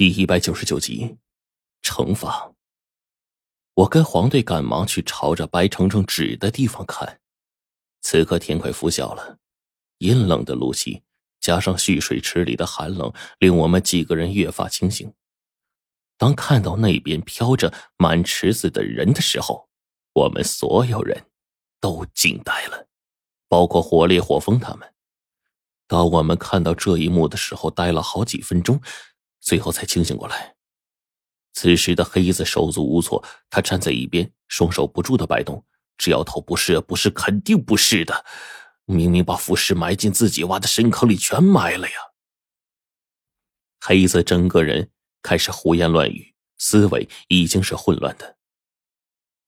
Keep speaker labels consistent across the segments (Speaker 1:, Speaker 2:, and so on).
Speaker 1: 第一百九十九集，惩罚。我跟黄队赶忙去朝着白程程指的地方看。此刻天快拂晓了，阴冷的露气加上蓄水池里的寒冷，令我们几个人越发清醒。当看到那边飘着满池子的人的时候，我们所有人都惊呆了，包括火烈、火风他们。当我们看到这一幕的时候，呆了好几分钟。最后才清醒过来。此时的黑子手足无措，他站在一边，双手不住的摆动，直摇头：“不是，不是，肯定不是的！明明把腐尸埋进自己挖的深坑里，全埋了呀！”黑子整个人开始胡言乱语，思维已经是混乱的。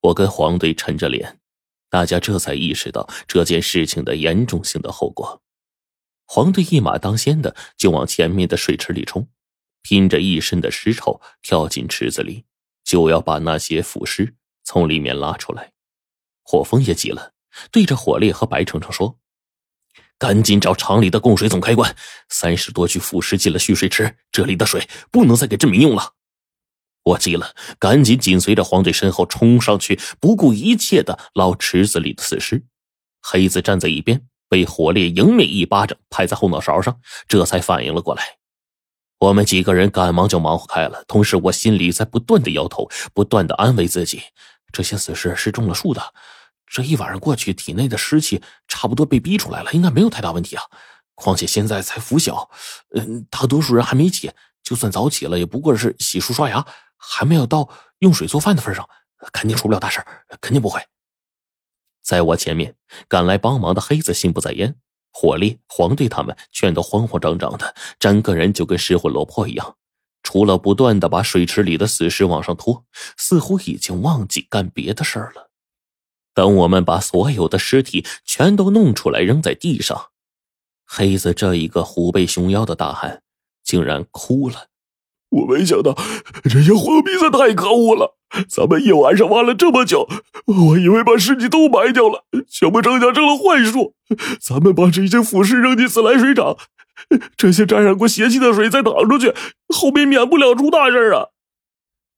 Speaker 1: 我跟黄队沉着脸，大家这才意识到这件事情的严重性的后果。黄队一马当先的就往前面的水池里冲。拼着一身的尸臭跳进池子里，就要把那些腐尸从里面拉出来。火风也急了，对着火烈和白程程说：“赶紧找厂里的供水总开关，三十多具腐尸进了蓄水池，这里的水不能再给镇民用了。”我急了，赶紧紧随着黄队身后冲上去，不顾一切的捞池子里的死尸。黑子站在一边，被火烈迎面一巴掌拍在后脑勺上，这才反应了过来。我们几个人赶忙就忙活开了，同时我心里在不断的摇头，不断的安慰自己：这些死尸是中了树的，这一晚上过去，体内的湿气差不多被逼出来了，应该没有太大问题啊。况且现在才拂晓，嗯，大多数人还没起，就算早起了，也不过是洗漱刷牙，还没有到用水做饭的份上，肯定出不了大事肯定不会。在我前面赶来帮忙的黑子心不在焉。火力、黄队他们全都慌慌张张的，整个人就跟失魂落魄一样。除了不断的把水池里的死尸往上拖，似乎已经忘记干别的事儿了。等我们把所有的尸体全都弄出来扔在地上，黑子这一个虎背熊腰的大汉竟然哭了。
Speaker 2: 我没想到这些货币子太可恶了。咱们一晚上挖了这么久，我以为把尸体都埋掉了，却不成家成了幻术。咱们把这些腐尸扔进自来水厂，这些沾染过邪气的水再淌出去，后面免不了出大事啊！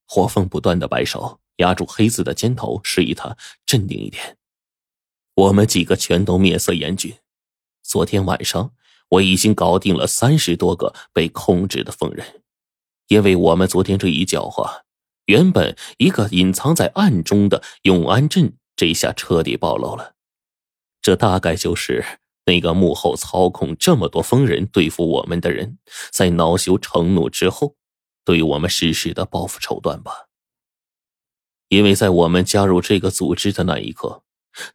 Speaker 1: 火凤不断的摆手，压住黑子的肩头，示意他镇定一点。我们几个全都面色严峻。昨天晚上我已经搞定了三十多个被控制的疯人，因为我们昨天这一搅和。原本一个隐藏在暗中的永安镇，这下彻底暴露了。这大概就是那个幕后操控这么多疯人对付我们的人，在恼羞成怒之后，对我们实施的报复手段吧。因为在我们加入这个组织的那一刻，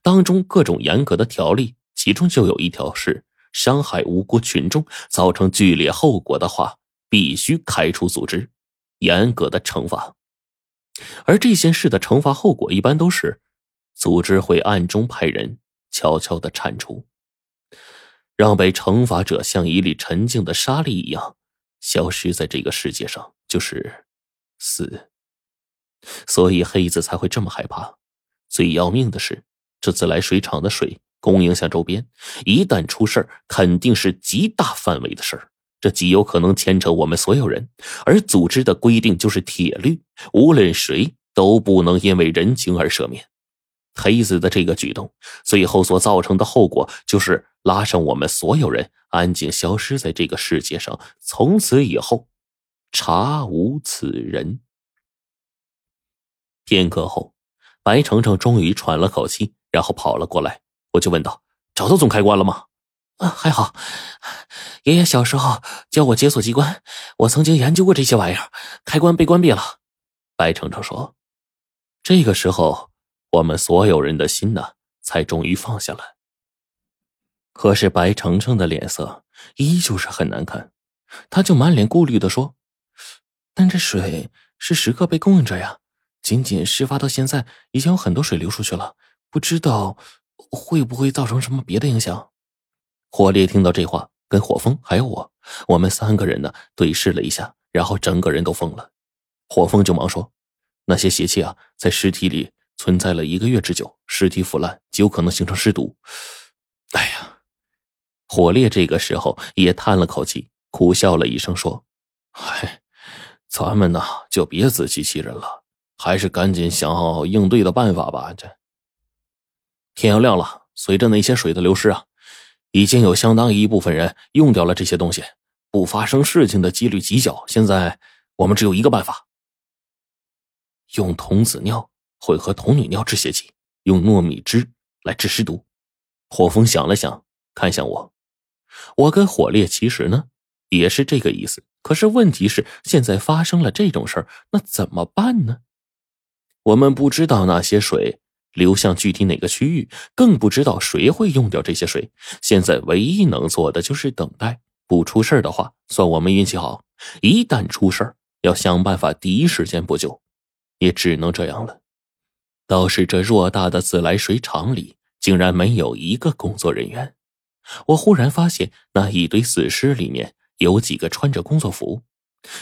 Speaker 1: 当中各种严格的条例，其中就有一条是：伤害无辜群众，造成剧烈后果的话，必须开除组织，严格的惩罚。而这件事的惩罚后果一般都是，组织会暗中派人悄悄的铲除，让被惩罚者像一粒沉静的沙粒一样消失在这个世界上，就是死。所以黑子才会这么害怕。最要命的是，这自来水厂的水供应向周边，一旦出事肯定是极大范围的事儿。这极有可能牵扯我们所有人，而组织的规定就是铁律，无论谁都不能因为人情而赦免。黑子的这个举动，最后所造成的后果就是拉上我们所有人，安静消失在这个世界上，从此以后，查无此人。片刻后，白程程终于喘了口气，然后跑了过来，我就问道：“找到总开关了吗？”
Speaker 3: 啊，还好，爷爷小时候教我解锁机关，我曾经研究过这些玩意儿，开关被关闭了。
Speaker 1: 白程程说：“这个时候，我们所有人的心呢，才终于放下了。可是白程程的脸色依旧是很难看，他就满脸顾虑的说：‘
Speaker 3: 但这水是时刻被供应着呀，仅仅事发到现在，已经有很多水流出去了，不知道会不会造成什么别的影响。’”
Speaker 1: 火烈听到这话，跟火风还有我，我们三个人呢对视了一下，然后整个人都疯了。火风就忙说：“那些邪气啊，在尸体里存在了一个月之久，尸体腐烂，极有可能形成尸毒。”哎呀，火烈这个时候也叹了口气，苦笑了一声说：“嗨，
Speaker 3: 咱们呢就别自欺欺人了，还是赶紧想好应对的办法吧。这天要亮了，随着那些水的流失啊，已经有相当一部分人用掉了这些东西，不发生事情的几率极小。现在我们只有一个办法：用童子尿混合童女尿治血剂，用糯米汁来治湿毒。火风想了想，看向我，我跟火烈其实呢也是这个意思。可是问题是，现在发生了这种事儿，那怎么办呢？我们不知道那些水流向具体哪个区域，更不知道谁会用掉这些水。现在唯一能做的就是等待，不出事的话，算我们运气好；一旦出事要想办法第一时间补救，也只能这样了。倒是这偌大的自来水厂里，竟然没有一个工作人员。我忽然发现，那一堆死尸里面。有几个穿着工作服，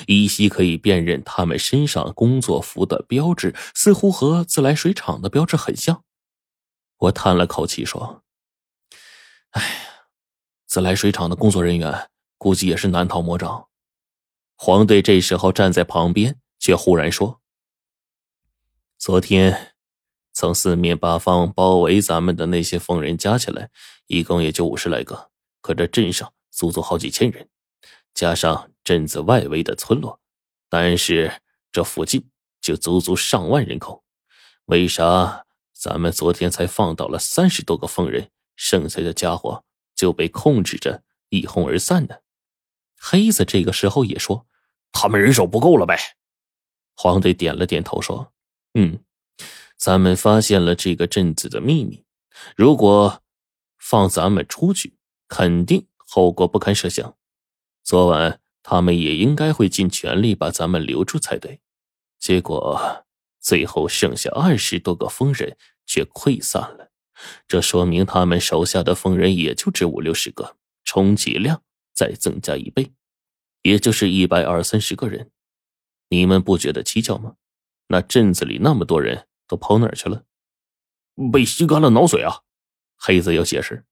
Speaker 3: 依稀可以辨认他们身上工作服的标志，似乎和自来水厂的标志很像。我叹了口气说：“哎，自来水厂的工作人员估计也是难逃魔掌。”黄队这时候站在旁边，却忽然说：“昨天从四面八方包围咱们的那些疯人加起来，一共也就五十来个，可这镇上足足好几千人。”加上镇子外围的村落，但是这附近就足足上万人口。为啥咱们昨天才放倒了三十多个疯人，剩下的家伙就被控制着一哄而散呢？黑子这个时候也说：“
Speaker 2: 他们人手不够了呗。”
Speaker 3: 黄队点了点头说：“嗯，咱们发现了这个镇子的秘密。如果放咱们出去，肯定后果不堪设想。”昨晚他们也应该会尽全力把咱们留住才对，结果最后剩下二十多个疯人却溃散了，这说明他们手下的疯人也就只五六十个，充其量再增加一倍，也就是一百二三十个人。你们不觉得蹊跷吗？那镇子里那么多人都跑哪儿去了？
Speaker 2: 被吸干了脑髓啊！
Speaker 3: 黑子要解释。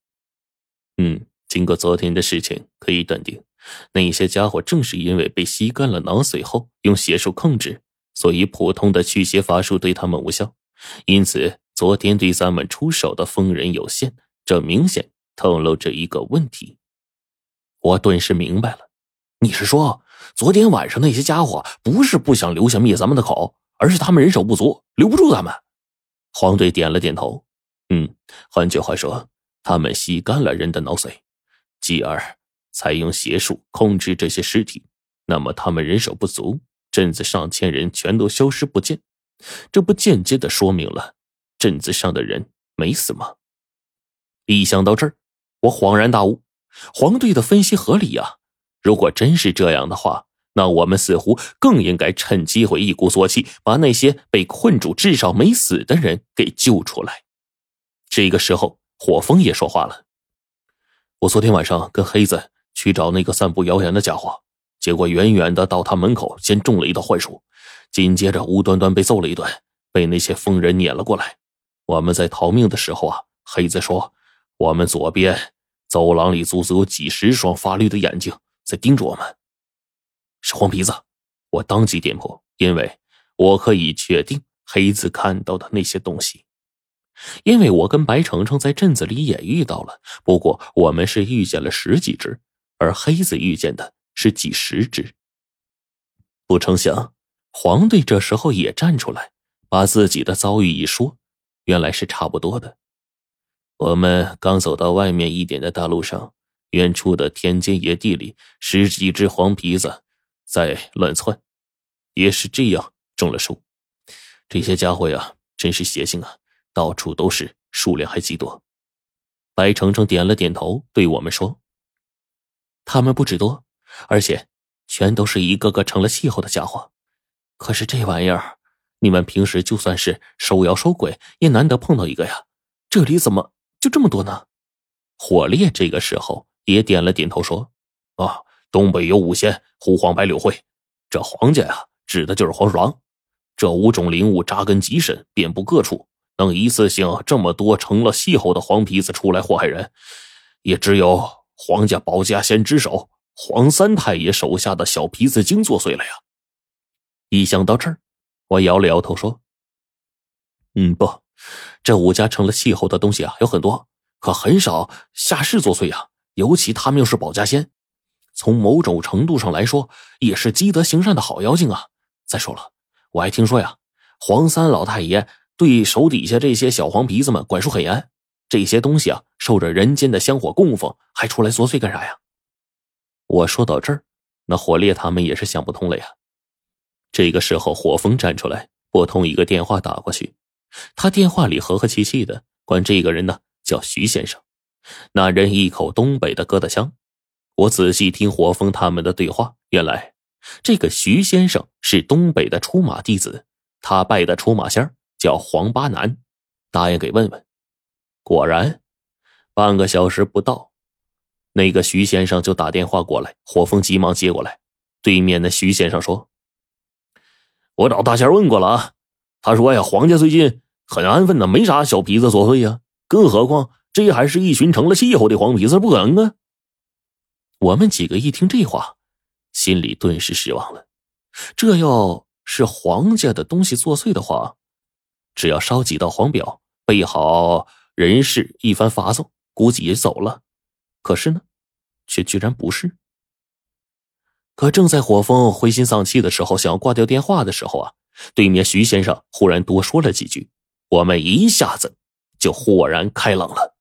Speaker 3: 嗯，经过昨天的事情，可以断定。那些家伙正是因为被吸干了脑髓后用邪术控制，所以普通的驱邪法术对他们无效。因此，昨天对咱们出手的疯人有限，这明显透露着一个问题。我顿时明白了，
Speaker 2: 你是说，昨天晚上那些家伙不是不想留下灭咱们的口，而是他们人手不足，留不住咱们？
Speaker 3: 黄队点了点头。嗯，换句话说，他们吸干了人的脑髓，继而。采用邪术控制这些尸体，那么他们人手不足，镇子上千人全都消失不见，这不间接的说明了镇子上的人没死吗？一想到这儿，我恍然大悟，黄队的分析合理呀。如果真是这样的话，那我们似乎更应该趁机会一鼓作气，把那些被困住至少没死的人给救出来。这个时候，火风也说话了：“我昨天晚上跟黑子。”去找那个散布谣言的家伙，结果远远的到他门口，先中了一道幻术，紧接着无端端被揍了一顿，被那些疯人撵了过来。我们在逃命的时候啊，黑子说，我们左边走廊里足足有几十双发绿的眼睛在盯着我们，是黄皮子。我当即点破，因为我可以确定黑子看到的那些东西。因为我跟白程程在镇子里也遇到了，不过我们是遇见了十几只。而黑子遇见的是几十只，不成想黄队这时候也站出来，把自己的遭遇一说，原来是差不多的。我们刚走到外面一点的大路上，远处的田间野地里，十几只黄皮子在乱窜，也是这样中了手。这些家伙呀，真是邪性啊，到处都是，数量还极多。白程程点了点头，对我们说。他们不止多，而且全都是一个个成了气候的家伙。可是这玩意儿，你们平时就算是收妖收鬼，也难得碰到一个呀。这里怎么就这么多呢？火烈这个时候也点了点头，说：“
Speaker 2: 啊，东北有五仙，胡黄白柳灰，这黄家呀，指的就是黄鼠狼。这五种灵物扎根极深，遍布各处，能一次性这么多成了气候的黄皮子出来祸害人，也只有。”皇家保家仙之首黄三太爷手下的小皮子精作祟了呀！
Speaker 1: 一想到这儿，我摇了摇头说：“嗯，不，这武家成了气候的东西啊有很多，可很少下世作祟啊。尤其他们又是保家仙，从某种程度上来说，也是积德行善的好妖精啊。再说了，我还听说呀，黄三老太爷对手底下这些小黄皮子们管束很严。这些东西啊，受着人间的香火供奉，还出来作祟干啥呀？”我说到这儿，那火烈他们也是想不通了呀。这个时候，火风站出来，拨通一个电话打过去。他电话里和和气气的，管这个人呢叫徐先生。那人一口东北的疙瘩香。我仔细听火风他们的对话，原来这个徐先生是东北的出马弟子，他拜的出马仙叫黄八南，答应给问问。果然，半个小时不到。那个徐先生就打电话过来，火风急忙接过来。对面的徐先生说：“我找大仙问过了啊，他说呀，黄家最近很安分的，没啥小皮子作祟呀。更何况这还是一群成了气候的黄皮子，不可能啊。”我们几个一听这话，心里顿时失望了。这要是黄家的东西作祟的话，只要烧几道黄表，备好人事，一番发送，估计也走了。可是呢，却居然不是。可正在火风灰心丧气的时候，想要挂掉电话的时候啊，对面徐先生忽然多说了几句，我们一下子就豁然开朗了。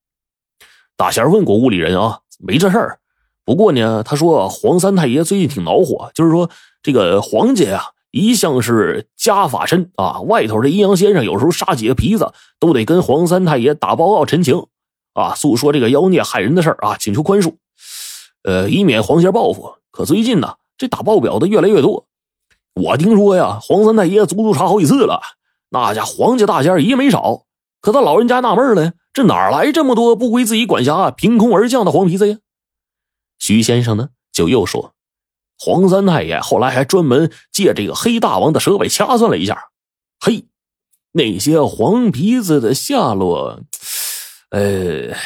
Speaker 1: 大仙问过屋里人啊，没这事儿。不过呢，他说黄三太爷最近挺恼火，就是说这个黄家呀，一向是家法深啊，外头的阴阳先生有时候杀几个皮子，都得跟黄三太爷打报告陈情。啊，诉说这个妖孽害人的事儿啊，请求宽恕，呃，以免黄仙报复。可最近呢，这打报表的越来越多。我听说呀，黄三太爷足足查好几次了，那家黄家大仙也没少。可他老人家纳闷了，这哪来这么多不归自己管辖、凭空而降的黄皮子呀？徐先生呢，就又说，黄三太爷后来还专门借这个黑大王的蛇尾掐算了一下，嘿，那些黄皮子的下落。呃。